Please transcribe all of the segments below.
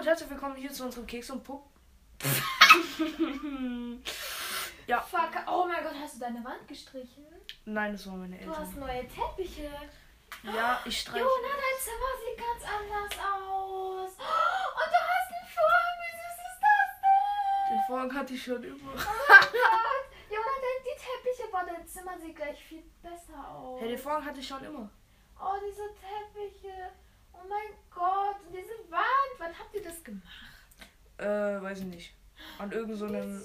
und herzlich willkommen hier zu unserem Keks und Puck. ja, Fuck, oh mein Gott, hast du deine Wand gestrichen? nein, das waren meine Du hast Eltern. neue Teppiche. Ja, ich streiche. Jona, dein Zimmer sieht ganz anders aus. Und du hast einen Vorhang. Wie süß ist das denn? Den Vorhang hatte ich schon. Oh Gott. Jona, dein- die Teppiche, boah, dein Zimmer sieht gleich viel besser aus. Hey, den Vorhang hatte ich schon immer. Oh, diese Teppiche. Oh mein Gott. Und diese Wand. Wann habt ihr das gemacht? Äh, weiß ich nicht. An irgendeinem so einem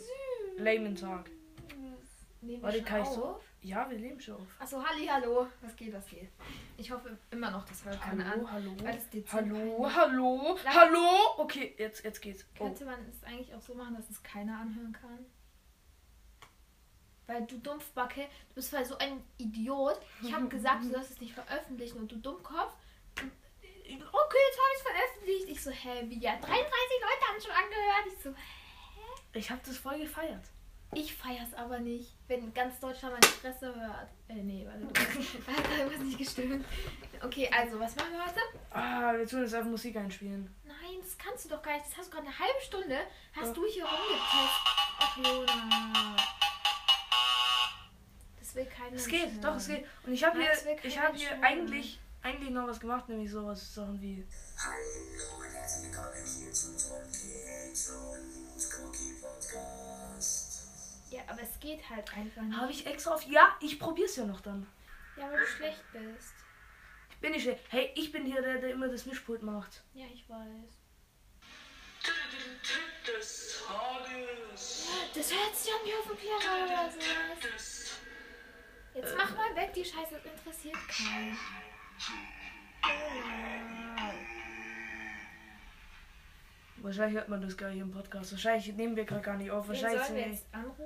lamen Tag. Nehmen Warte, kann ich so? auf? Ja, wir leben schon auf. Achso, Halli, hallo. Was geht, was geht? Ich hoffe immer noch, das hört keiner an. hallo. Hallo, hallo, Sag- hallo. Okay, jetzt, jetzt geht's. Oh. Könnte man es eigentlich auch so machen, dass es keiner anhören kann? Weil du Dumpfbacke, du bist voll so ein Idiot. Ich habe gesagt, du sollst es nicht veröffentlichen und du Dummkopf. Okay, jetzt habe ich es veröffentlicht. Ich so, hä, wie ja? 33 Leute haben schon angehört. Ich so, hä? Ich hab das voll gefeiert. Ich feier's aber nicht, wenn ganz Deutschland meine Fresse hört. Äh, nee, warte, du hat da irgendwas nicht gestimmt. Okay, also, was machen wir heute? Ah, wir tun jetzt einfach Musik einspielen. Nein, das kannst du doch gar nicht. Das hast du gerade eine halbe Stunde. Hast Ja. du hier rumgetestet. Ach, Jona. Das will keiner. Es geht, doch, es geht. Und ich habe hier, ich habe hier eigentlich, eigentlich noch was gemacht, nämlich sowas Sachen wie. Hallo und herzlich willkommen hier zu unserem Keks und Cookie Podcast. Ja, aber es geht halt einfach nicht. Habe ich extra auf. Ja, ich probier's ja noch dann. Ja, weil du schlecht bist. Ich bin nicht. Hey, ich bin hier der, der immer das Mischpult macht. Ja, ich weiß. Tipp des Tages. Das hört sich an wie auf dem Piano oder sowas. Jetzt mach mal weg, die Scheiße das interessiert keinen. Wahrscheinlich hört man das gar nicht im Podcast. Wahrscheinlich nehmen wir gerade gar nicht auf. Wen Wahrscheinlich sollen wir jetzt anrufen?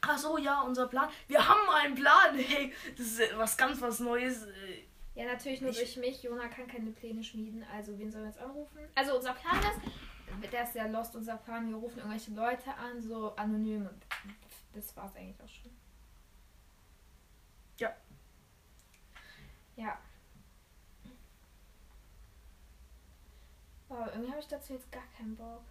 Ach so, ja, unser Plan. Wir haben einen Plan. Hey, das ist was ganz was Neues. Ja, natürlich nur Ich- durch mich. Jona kann keine Pläne schmieden. Also, wen sollen wir jetzt anrufen? Also, unser Plan ist, der ist ja lost, unser Plan. Wir rufen irgendwelche Leute an, so anonym. Und das war's eigentlich auch schon. Ja. Ja. Irgendwie habe ich dazu jetzt gar keinen Bock.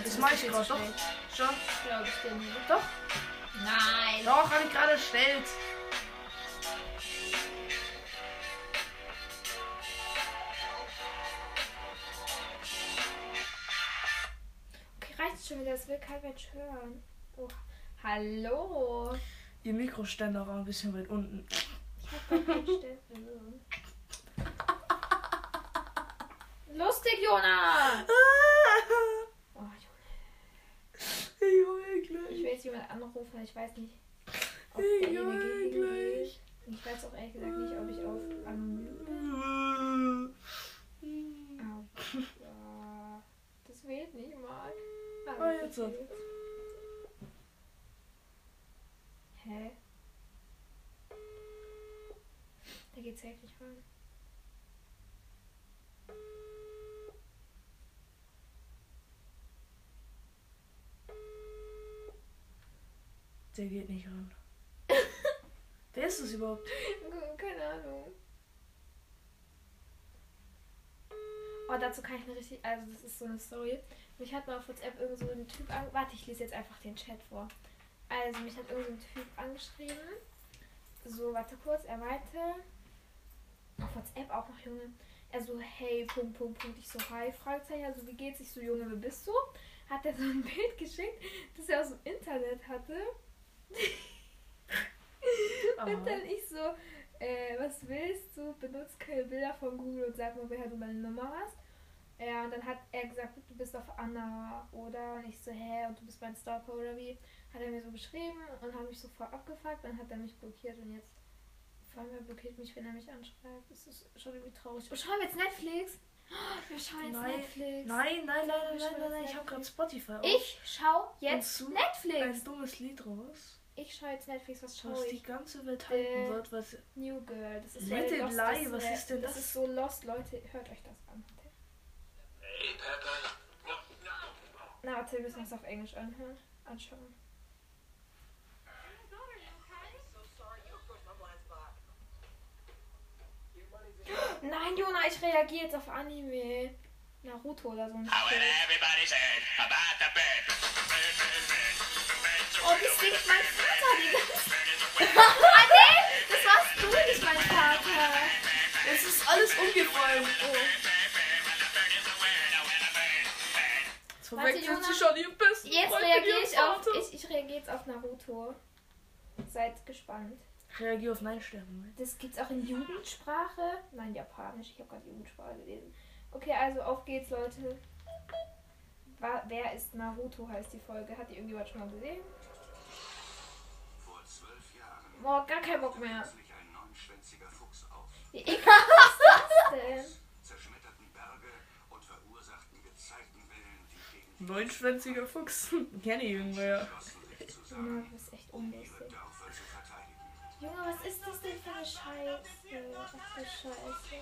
Nein, das mache ich gerade doch. Schon. Glaube ich dir nicht. Doch. Nein. Doch, habe ich gerade erstellt. Okay, reicht schon wieder. Das will kein Mensch hören. Oh. Hallo. Ihr Mikroständer war ein bisschen weit unten. Ich hab doch keinen Ständer. Lustig, Jona. Oh, Jona. Ich heul Ich gleich. will jetzt jemand anrufen, aber ich weiß nicht, ob Ich derjenige gleich. Weiß auch ehrlich gesagt nicht, ob ich auf anonym bin. Das wählt nicht mal. Ah, Ah, jetzt. Hä? Da geht's nicht ran. Der geht nicht ran. Wer ist das überhaupt? Keine Ahnung. Oh, dazu kann ich eine richtig. Also, das ist so eine Story. Mich hat mal auf WhatsApp irgend so ein Typ an. Warte, ich lese jetzt einfach den Chat vor. Also, mich hat irgend so ein Typ angeschrieben. So, warte kurz. Er meinte. Auf WhatsApp auch noch, Junge. Er so, hey, Punkt, Punkt, Punkt. Ich so, hi, Fragezeichen. Also, wie geht's? Ich so, Junge, wer bist du? Hat er so ein Bild geschickt, das er aus dem Internet hatte. Und dann ich so, äh, was willst du? Benutzt keine Bilder von Google und sag mal, woher du meine Nummer hast. Ja, und dann hat er gesagt, du bist auf Anna, oder? Und ich so, hä, und du bist mein Stalker, oder wie? Hat er mir so beschrieben und hat mich so voll abgefuckt, dann hat er mich blockiert und jetzt Vor allem er blockiert mich, wenn er mich anschreibt. Das ist schon irgendwie traurig. Oh, schauen wir jetzt Netflix? Oh, Wir schauen jetzt Nein. Netflix. Nein, nein, nein, nein, nein, nein, nein. Ich habe gerade. Spotify auf. Ich schau jetzt Und Netflix. ein dummes Lied raus, Ich schau jetzt Netflix. Was schau was die ich? ganze Welt Äh, halten wird, was New Girl. Das ist Lost, lie, das, was äh, ist denn das? das? ist so lost, Leute. Hört euch das an. Hey, Pepper. Na, warte, wir müssen uns auf Englisch anhören. Anschauen. Nein, Jona, ich reagiere jetzt auf Anime. Naruto oder so ein Shit. Oh, wie window, singt mein Vater die ganze window. Ah, nee! Das warst du nicht, mein Vater. Es ist alles umgefallen. Oh. Jetzt Warte, Jonas. sie schon ihr besten Jetzt Freund reagiere ich auf. Ich, ich reagiere jetzt auf Naruto. Seid gespannt. Reagier auf Nein sterben. Das gibt's auch in Jugendsprache. Nein, Japanisch. Ich habe gerade Jugendsprache gelesen. Okay, also auf geht's, Leute. Wer ist Naruto heißt die Folge. Hat die irgendjemand schon mal gesehen? Boah, gar kein Bock mehr. Wie ekelhaft ist das denn? zerschmetterten Berge und verursachten Gezeitenwellen, die gegen die Neunschwänziger Fuchs. Kenne ich irgendwo, ja. entschlossen, sich Junge, du bist echt um verteidigen. Junge, was ist das denn für eine Scheiße? Was für Scheiße?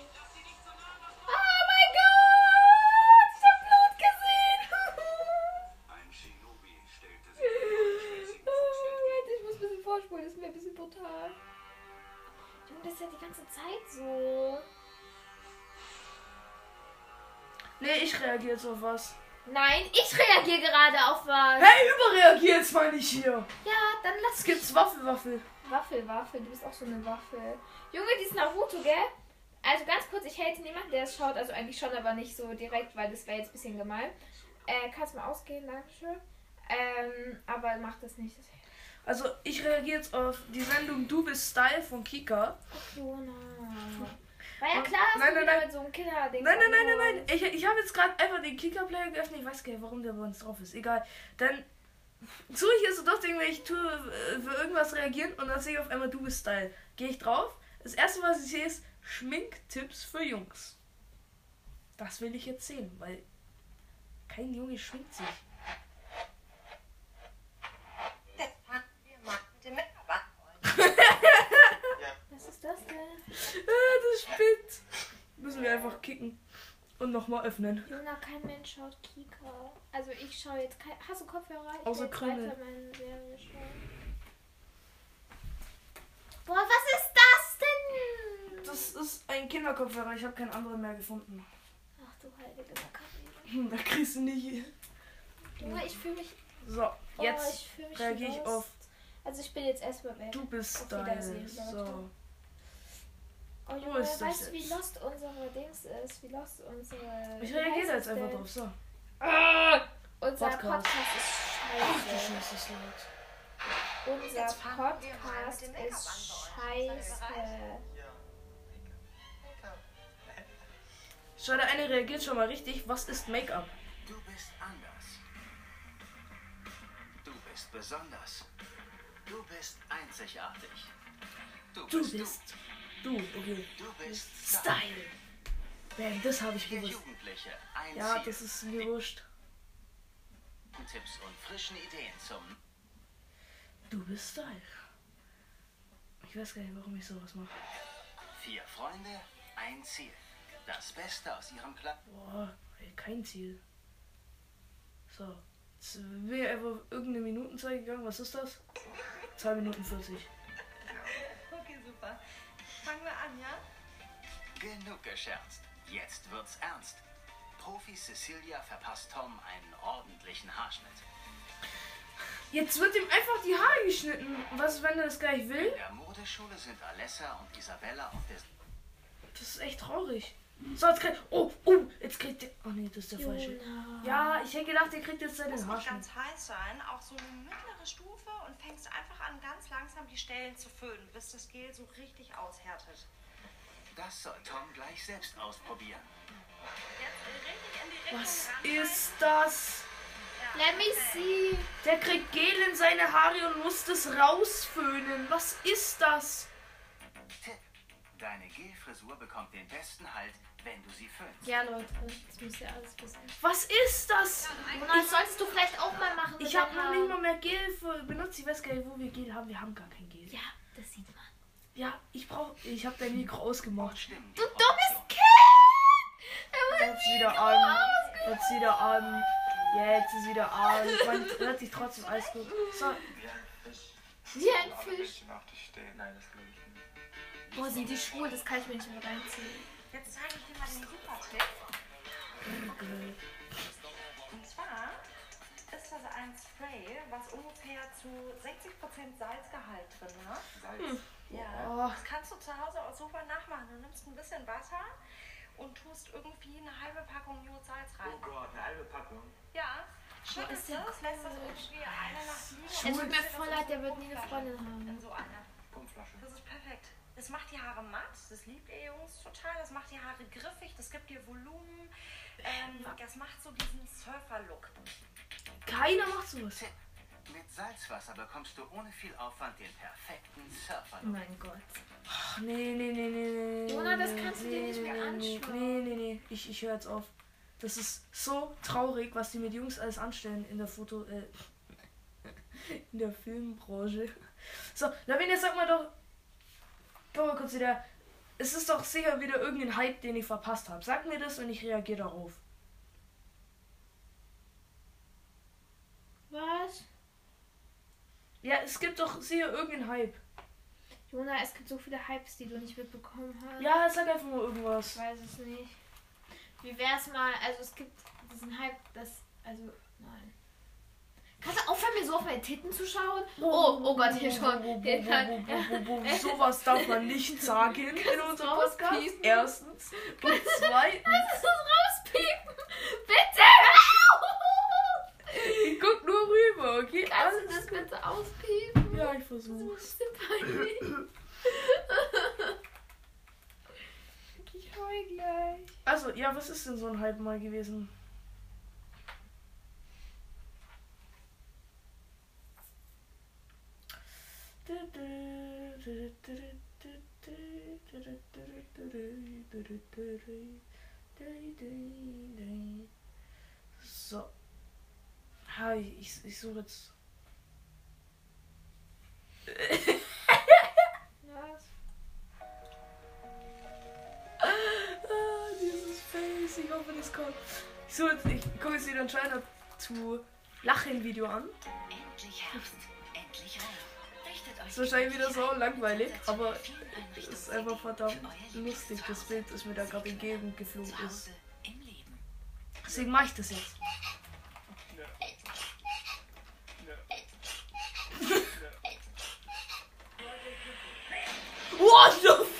Ist ja die ganze Zeit so. Nee, ich reagiere jetzt auf was. Nein, ich reagiere gerade auf was. Hey, überreagier jetzt mal nicht hier. Ja, dann lass Es gibt's Waffelwaffel. Waffel, Waffel, du bist auch so eine Waffel. Junge, dieses Naruto, gell? Also ganz kurz, ich hate niemanden, der es schaut, also eigentlich schon, aber nicht so direkt, weil das wäre jetzt ein bisschen gemein. Äh, kannst mal ausgehen, Dankeschön. Ähm, aber mach das nicht. Das Also, ich reagiere jetzt auf die Sendung Du bist Style von Kika. Jona. War ja klar, dass nein, du nein, wieder nein. mit so einem Killer-Ding Nein, nein, nein, nein, nein. Ich, ich habe jetzt gerade einfach den Kicker-Player geöffnet. Ich weiß gar nicht, warum der bei uns drauf ist. Egal. Dann suche ich jetzt so das Ding, wenn ich tue, äh, für irgendwas reagieren und dann sehe ich auf einmal Du bist Style. Gehe ich drauf. Das erste, was ich sehe, ist Schminktipps für Jungs. Das will ich jetzt sehen, weil kein Junge schminkt sich. Das fanden wir mal mit dem Mitarbeiter. Was ist das denn? Ah, das spinnt. Müssen wir einfach kicken und nochmal öffnen. Jona, kein Mensch schaut Kika. Also ich schaue jetzt kein... Hast du Kopfhörer? Ich Außer Krümel. Boah, was ist das denn? Das ist ein Kinderkopfhörer. Ich habe keinen anderen mehr gefunden. Ach du heilige Makaroni. Hm, Da kriegst du nicht. Junge, ich fühle mich... So, Oh, jetzt ich mich reagiere ich auf Also ich bin jetzt erstmal weg. Du bist. Wiedersehen, So. Oh Wo Junge, ist das weißt du, wie lost unsere Dings ist? Wie lost unsere... Ich reagiere da jetzt einfach drauf. So. Unser Podcast. Podcast, Ach, du ist scheiße. Scheiße, ist laut. Unser Jetzt Podcast ist scheiße. Schau, der eine reagiert schon mal richtig. Was ist Make-up? Du bist anders. Du bist besonders. Du bist einzigartig. Du Du bist bist. Du, okay. du. Bist Style. Bam, das habe ich gewusst. Ja, das ist mir wurscht. Tipps und frischen Ideen zum Du bist Style. Ich weiß gar nicht, warum ich sowas mache. Vier Freunde, ein Ziel. Das Beste aus ihrem Club. Boah, ey, kein Ziel. So. Jetzt bin ich einfach irgendeine Minutenzahl gegangen. Was ist das? 2 Minuten 40. Okay, super. Fangen wir an, ja? Genug gescherzt. Jetzt wird's ernst. Profi Cecilia verpasst Tom einen ordentlichen Haarschnitt. Jetzt wird ihm einfach die Haare geschnitten. Was, ist, wenn er das gleich will? In der Modeschule sind Alessa und Isabella auf der Das ist echt traurig. So, jetzt kriegt. Oh, oh, jetzt kriegt der. Oh nee, das ist der falsche. Jona. Ja, ich hätte gedacht, der kriegt jetzt Muss seinen Haarschnitt. ganz heiß sein, auch so eine mittlere Stufe und fängst einfach an, ganz langsam die Stellen zu föhnen, bis das Gel so richtig aushärtet. Das soll Tom gleich selbst ausprobieren. Jetzt richtig in die Richtung Was ist das? Let me see. Der kriegt Gel in seine Haare und muss das rausföhnen. Was ist das? Deine Gelfrisur bekommt den besten Halt, wenn du sie föhnst. Ja, Leute, das müsst ihr alles wissen. Was ist das? Jonas, solltest du vielleicht auch mal machen. Ich habe noch nicht mal mehr Gel für benutzt. Ich weiß gar nicht, wo wir Gel haben. Wir haben gar kein Gel. Ja, das sieht man. Ja, ich brauche. Ich habe dein Mikro ausgemacht. Stimmen die Du dummes. Kind! Jetzt wieder an. Jetzt wieder an. Jetzt ist wieder an. Man hört sich trotzdem alles gut. So, Wie ein Fisch. Wie ein Fisch. bisschen auf dich stehen. Nein, das glaube ich nicht. Boah, sind die schwul, das kann ich mir nicht mehr reinziehen. Jetzt zeige ich dir mal den Super-Tipp. Und zwar ist das ein Spray, was ungefähr zu 60% Salzgehalt drin hat. Salz. Ja. Oh. Das kannst du zu Hause auch super nachmachen. Du nimmst ein bisschen Wasser und tust irgendwie eine halbe Packung Jodsalz rein. Oh Gott, eine halbe Packung. Ja. Schüttest ist ja es, lässt das irgendwie eine Nacht liegen. Es tut mir voll das leid, der wird nie eine. Freundin haben. In so einer. Pumpflasche. Das ist perfekt. Das macht die Haare matt, das liebt ihr Jungs total. Das macht die Haare griffig, das gibt dir Volumen. Ähm, das macht so diesen Surfer-Look. keiner macht sowas. Tipp. Mit Salzwasser bekommst du ohne viel Aufwand den perfekten surfer Oh mein Gott. Ach, nee, nee, nee, nee, nee. Jona, das nee, kannst du nee, dir nicht nee, mehr nee, anschauen. Nee, nee, nee. Ich, ich höre jetzt auf. Das ist so traurig, was die mit Jungs alles anstellen in der Foto. Äh, in der Filmbranche. So, Lavinia, sag mal doch. Mal kurz wieder. Es ist doch sicher wieder irgendein Hype, den ich verpasst habe. Sag mir das und ich reagiere darauf. Was? Ja, es gibt doch sicher irgendeinen Hype. Jona, es gibt so viele Hypes, die du nicht mitbekommen hast. Ja, sag einfach mal Ich irgendwas. weiß es nicht. Wie wär's mal, also es gibt diesen Hype, das, also, nein. Kannst du aufhören, mir so auf meine Titten zu schauen? Oh, oh Gott, hier schon. Sowas darf man nicht sagen in unserem Podcast. Erstens. Und zweitens. Kannst du das rauspiepen? Bitte! Ich guck nur rüber, okay? Kannst du das gut. bitte auspiepen? Ja, ich Das versuch's. ist peinlich. Ich heul gleich. Also, ja, was ist denn so ein Hype mal gewesen? So. Ha, ich, ich, suche jetzt. Was? Ah, dieses Face, ich hoffe, das kommt. Ich, suche jetzt, ich gucke jetzt wieder ein China to Lachen Video an. Endlich Herbst, endlich Regen. Ist wahrscheinlich wieder so langweilig, aber es ist einfach verdammt lustig, das Bild, das mir da gerade entgegengeflogen ist. Deswegen mache ich das jetzt. What the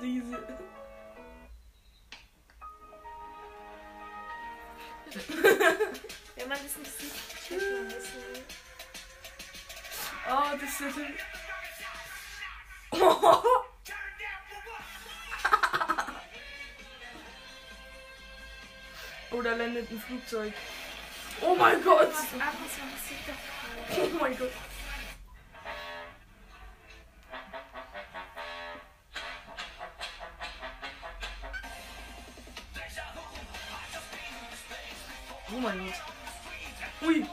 diese? Wenn man das nicht sieht, checkt man nicht. Oh, das ist natürlich. Oder landet ein Flugzeug. Oh mein Gott! Oh mein Gott! Oh mein Gott. Ui.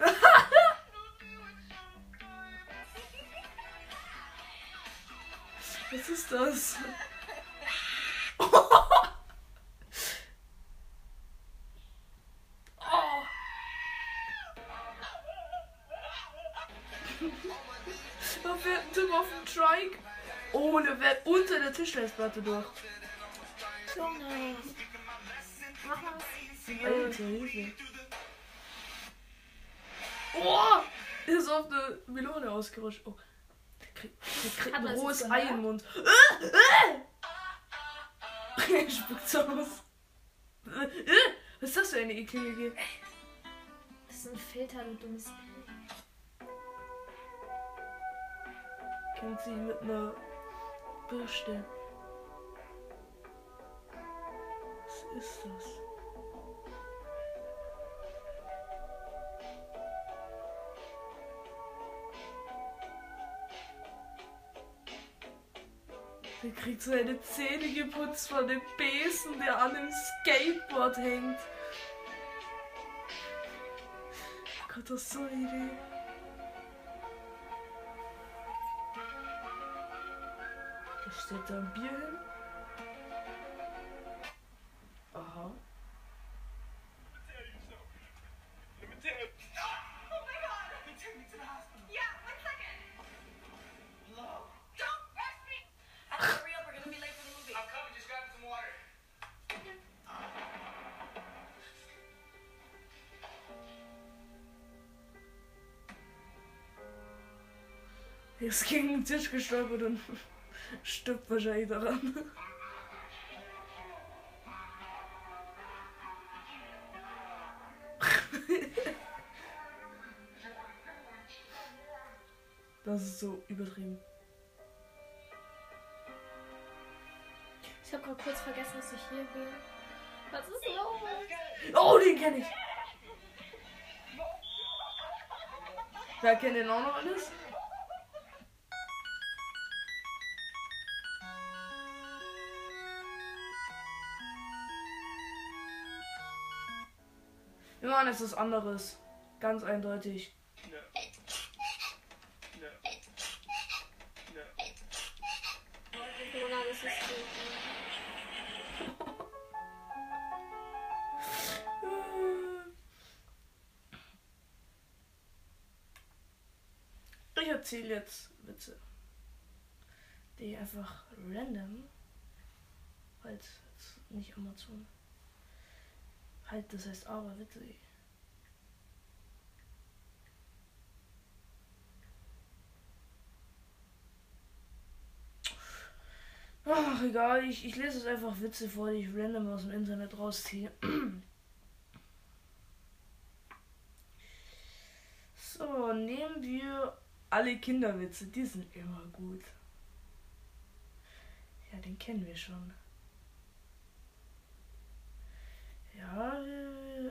Was ist das? Oh. Da fährt ein Typ auf dem Trike. Oh, der fährt unter der Tischlerplatte durch. So nice. Mach mal was. Alter, Hilfe. Oh! Ist auf eine Melone ausgerutscht. Oh. Der kriegt, der kriegt ein rohes Ei im Mund. Er spuckt's aus. Was ist das für eine eklige? Das ist ein Filter, du dummes Kind. Schwingt sich mit einer Bürste. Ist das? Der kriegt seine Zähne geputzt von dem Besen, der an dem Skateboard hängt. Gott, das ist so eine Idee. Da steht da ein Bier hin. Er ist gegen den Tisch gestolpert und stirbt wahrscheinlich daran. Das ist so übertrieben. Ich habe gerade kurz vergessen, dass ich hier bin. Was ist los? Oh, den kenne ich. Wer kennt den auch noch alles? Machen jetzt was anderes. Ganz eindeutig. Ist. Ich erzähle jetzt Witze. Die einfach random. Halt, jetzt nicht Amazon. Halt, das heißt aber Witze. Ach, egal, ich, ich lese jetzt einfach Witze vor, die ich random aus dem Internet rausziehe. So, nehmen wir alle Kinderwitze, die sind immer gut. Ja, den kennen wir schon. Ja, äh,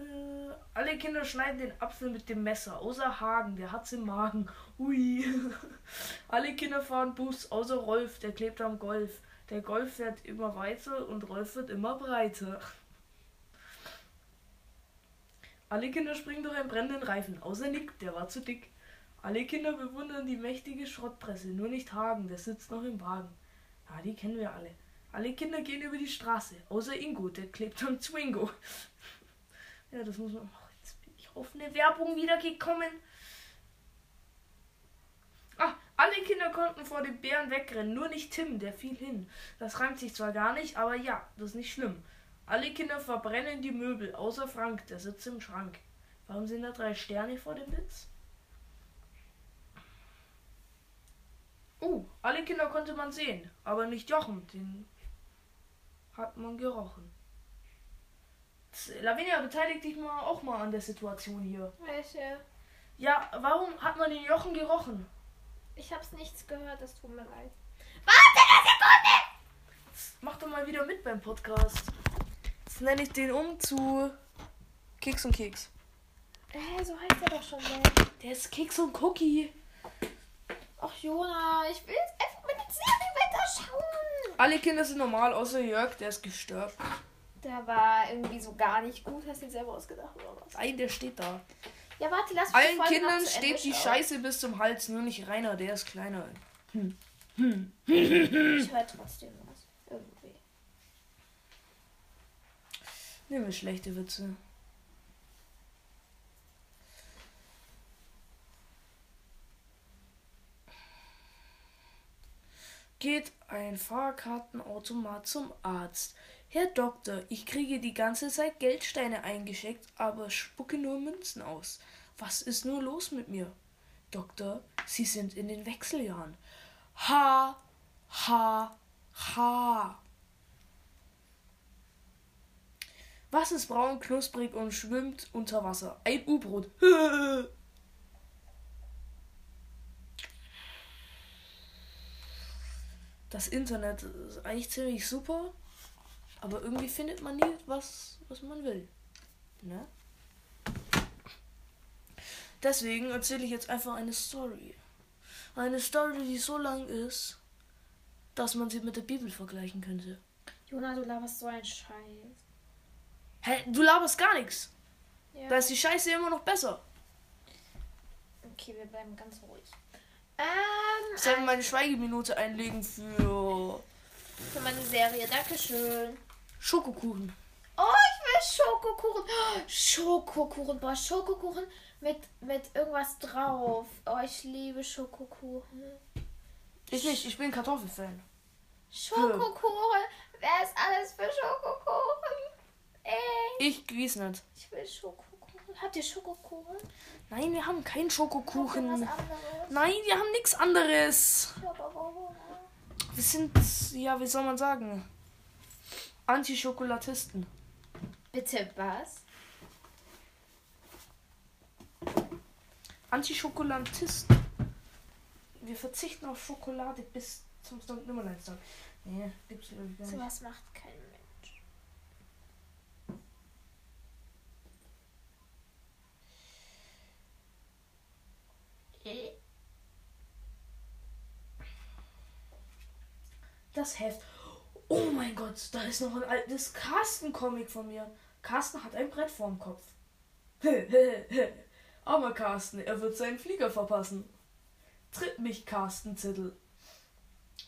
äh, alle Kinder schneiden den Apfel mit dem Messer, außer Hagen, der hat's im Magen. Ui. alle Kinder fahren Bus, außer Rolf, der klebt am Golf. Der Golf fährt immer weiter und Rolf wird immer breiter. Alle Kinder springen durch einen brennenden Reifen, außer Nick, der war zu dick. Alle Kinder bewundern die mächtige Schrottpresse, nur nicht Hagen, der sitzt noch im Wagen. Ja, die kennen wir alle. Alle Kinder gehen über die Straße, außer Ingo, der klebt am Zwingo. Ja, das muss man. Ach, jetzt bin ich auf eine Werbung wieder gekommen. Ah, alle Kinder konnten vor dem Bären wegrennen, nur nicht Tim, der fiel hin. Das reimt sich zwar gar nicht, aber ja, das ist nicht schlimm. Alle Kinder verbrennen die Möbel, außer Frank, der sitzt im Schrank. Warum sind da drei Sterne vor dem Witz? Oh, alle Kinder konnte man sehen, aber nicht Jochen, den hat man gerochen. Lavinia, beteilig dich mal auch mal an der Situation hier. Welche? Ja, warum hat man den Jochen gerochen? Ich hab's nichts gehört, das tut mir leid. Mach doch mal wieder mit beim Podcast. Jetzt nenne ich den um zu Keks und Keks. Hä, so heißt er doch schon mal. Der ist Keks und Cookie. Ach, Jona, ich will jetzt einfach mit der Serie weiterschauen. Alle Kinder sind normal, außer Jörg, der ist gestört. Der war irgendwie so gar nicht gut. Hast du dir selber ausgedacht oder was? Nein, der steht da. Ja, warte, lass Allen Folge Kindern steht die. Scheiße bis zum Hals, nur nicht Rainer, der ist kleiner. Ich höre trotzdem was. Irgendwie. Nehmen wir schlechte Witze. Geht ein Fahrkartenautomat zum Arzt. Herr Doktor, ich kriege die ganze Zeit Geldsteine eingeschickt, aber spucke nur Münzen aus. Was ist nur los mit mir? Doktor, Sie sind in den Wechseljahren. Ha, ha, ha. Was ist braun, knusprig und schwimmt unter Wasser? Ein U-Boot. das Internet ist eigentlich ziemlich super, aber irgendwie findet man nie was, was man will. Ne? Deswegen erzähle ich jetzt einfach eine Story. Eine Story, die so lang ist, dass man sie mit der Bibel vergleichen könnte. Jona, du laberst so ein Scheiß. Hä, du laberst gar nichts. Ja. Da ist die Scheiße immer noch besser. Okay, wir bleiben ganz ruhig. Ähm, Ich soll meine Schweigeminute einlegen für für meine Serie. Dankeschön. Schokokuchen. Oh, ich will Schokokuchen. Schokokuchen. Boah, Schokokuchen mit, mit irgendwas drauf. Oh, ich liebe Schokokuchen. Ich nicht, ich bin Kartoffelfan. Schokokuchen. Wer ist alles für Schokokuchen? Ey, Ich gewiss nicht. ich will Schokokuchen. Habt ihr Schokokuchen? Nein, wir haben keinen Schokokuchen. Nein, wir haben nichts anderes. Wir sind, ja, wie soll man sagen? Antischokolatisten. Bitte was? Antischokolatisten. Wir verzichten auf Schokolade bis zum St. Nimmerleinstag. Nee, gibt's ich gar So nicht. was macht kein Mensch. Äh, Das Heft. Oh mein Gott, da ist noch ein altes Carsten-Comic von mir. Carsten hat ein Brett vorm Kopf. Armer Carsten, er wird seinen Flieger verpassen. Tritt mich, Carsten-Zettel.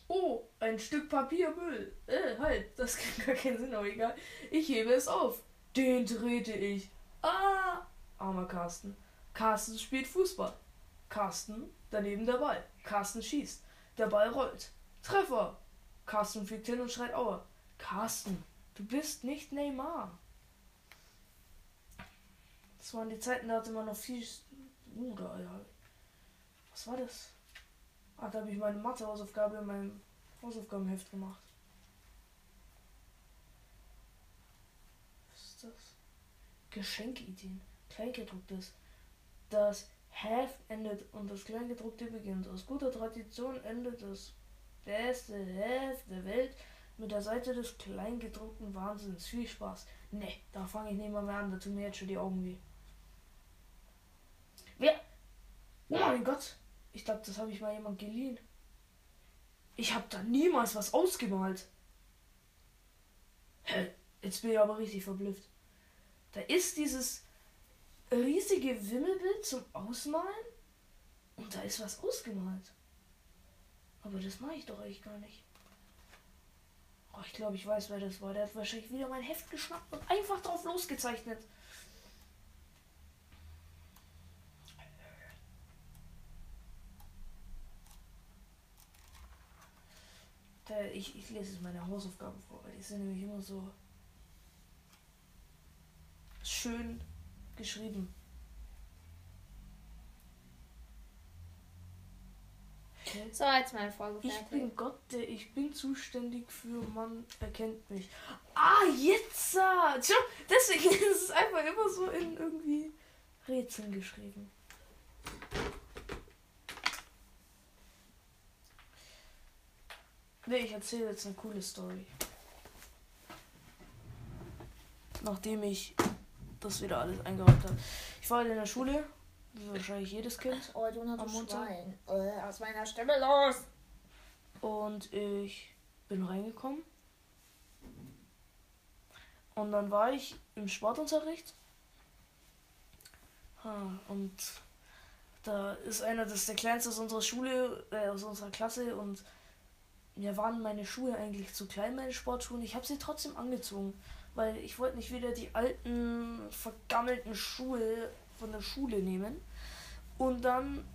Oh, ein Stück Papiermüll. Äh, halt, das kann gar keinen Sinn, aber egal. Ich hebe es auf. Den trete ich. Ah, armer Carsten. Carsten spielt Fußball. Carsten, daneben der Ball. Carsten schießt. Der Ball rollt. Treffer. Carsten fliegt hin und schreit Aua. Carsten, du bist nicht Neymar. Das waren die Zeiten, da hatte man noch viel. Uh, da. Was war das? Ah, da habe ich meine Mathe-Hausaufgabe in meinem Hausaufgabenheft gemacht. Was ist das? Geschenkideen. Kleingedrucktes. Das Heft endet und das Kleingedruckte beginnt. Aus guter Tradition endet das beste der Welt mit der Seite des Kleingedruckten Wahnsinns. Viel Spaß. Ne, da fange ich nicht mal mehr an. Da tun mir jetzt schon die Augen weh. Wer? Oh mein Gott. Ich glaube, das habe ich mal jemand geliehen. Ich habe da niemals was ausgemalt. Hä? Jetzt bin ich aber richtig verblüfft. Da ist dieses riesige Wimmelbild zum Ausmalen und da ist was ausgemalt. Aber das mache ich doch eigentlich gar nicht. Oh, ich glaube, ich weiß, wer das war. Der hat wahrscheinlich wieder mein Heft geschnappt und einfach drauf losgezeichnet. Ich, ich lese jetzt meine Hausaufgaben vor, weil die sind nämlich immer so schön geschrieben. Okay. So, jetzt meine Folge Ich fertig. bin Gott, der ich bin zuständig für man erkennt mich. Ah, jetzt! Tja, Deswegen ist es einfach immer so in irgendwie Rätseln geschrieben. Nee, ich erzähle jetzt eine coole Story. Nachdem ich das wieder alles eingeräumt habe. Ich war halt in der Schule, wahrscheinlich jedes Kind. Oh, du Am Montag. Äh, aus meiner Stimme los. Und ich bin reingekommen. Und dann war ich im Sportunterricht. Ha, Und da ist einer, das ist der kleinste aus unserer Schule, äh, aus unserer Klasse. Und mir waren meine Schuhe eigentlich zu klein, meine Sportschuhe. Und ich habe sie trotzdem angezogen. Weil ich wollte nicht wieder die alten, vergammelten Schuhe von der Schule nehmen. Und dann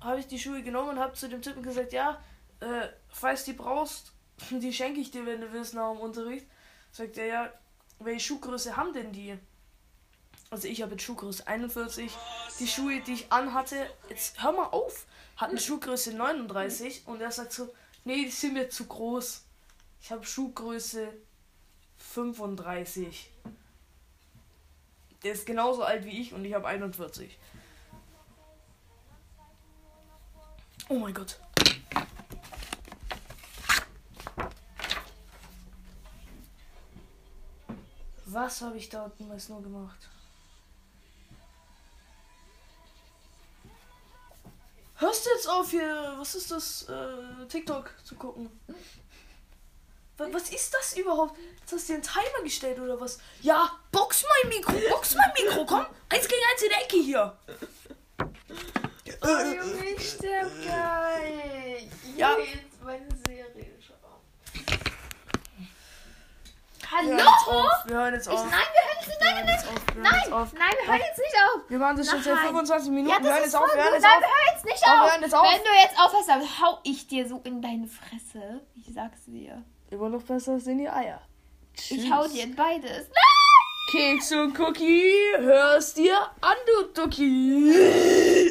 habe ich die Schuhe genommen und habe zu dem Typen gesagt, ja, äh, falls die brauchst, die schenke ich dir, wenn du willst, nach dem Unterricht. Sagt er, ja, welche Schuhgröße haben denn die? Also ich habe jetzt Schuhgröße 41. Die Schuhe, die ich anhatte, jetzt hör mal auf, hatten Schuhgröße 39 und er sagt so, nee, die sind mir zu groß. Ich habe Schuhgröße 35. Der ist genauso alt wie ich und ich habe 41. Oh mein Gott. Was habe ich da damals nur gemacht? Hörst du jetzt auf hier, was ist das, äh, TikTok zu gucken? Wa- Was ist das überhaupt? Jetzt hast du dir einen Timer gestellt oder was? Ja, box mein Mikro, box mein Mikro, komm! Eins gegen eins in der Ecke hier! Oh, Junge, ich sterb geil. Ja. Jetzt meine Serie schauen. Wir hören Hallo? jetzt auf, wir hören jetzt Ich, auf. nein, wir hören jetzt nicht. Nein, nein, nein. Nein, wir hören jetzt nicht auf. Wir machen das schon seit Nein. 25 Minuten. Ja, wir hören das jetzt auf, wir hören gut. jetzt Nein, auf. wir hören jetzt nicht wir auf. hören jetzt auf. Wenn du jetzt aufhörst, dann hau ich dir so in deine Fresse. Ich sag's dir. Immer noch besser in die Eier. Ich hau dir in beides. Keks und Cookie, hörst dir an, du Ducky.